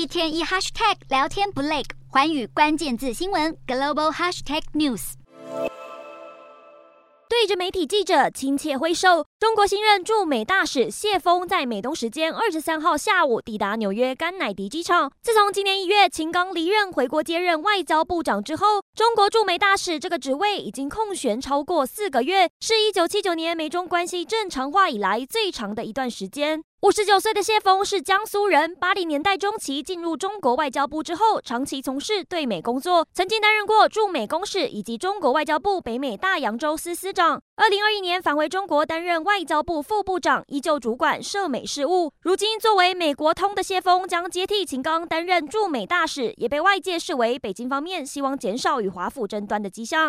一天一 hashtag 聊天不累，寰宇关键字新闻 global hashtag news。对着媒体记者亲切挥手，中国新任驻美大使谢锋在美东时间二十三号下午抵达纽约甘乃迪机场。自从今年一月秦刚离任回国接任外交部长之后，中国驻美大使这个职位已经空悬超过四个月，是一九七九年美中关系正常化以来最长的一段时间。五十九岁的谢峰是江苏人，八零年代中期进入中国外交部之后，长期从事对美工作，曾经担任过驻美公使以及中国外交部北美大洋洲司司长。二零二一年返回中国担任外交部副部长，依旧主管涉美事务。如今作为美国通的谢峰将接替秦刚担任驻美大使，也被外界视为北京方面希望减少与华府争端的迹象。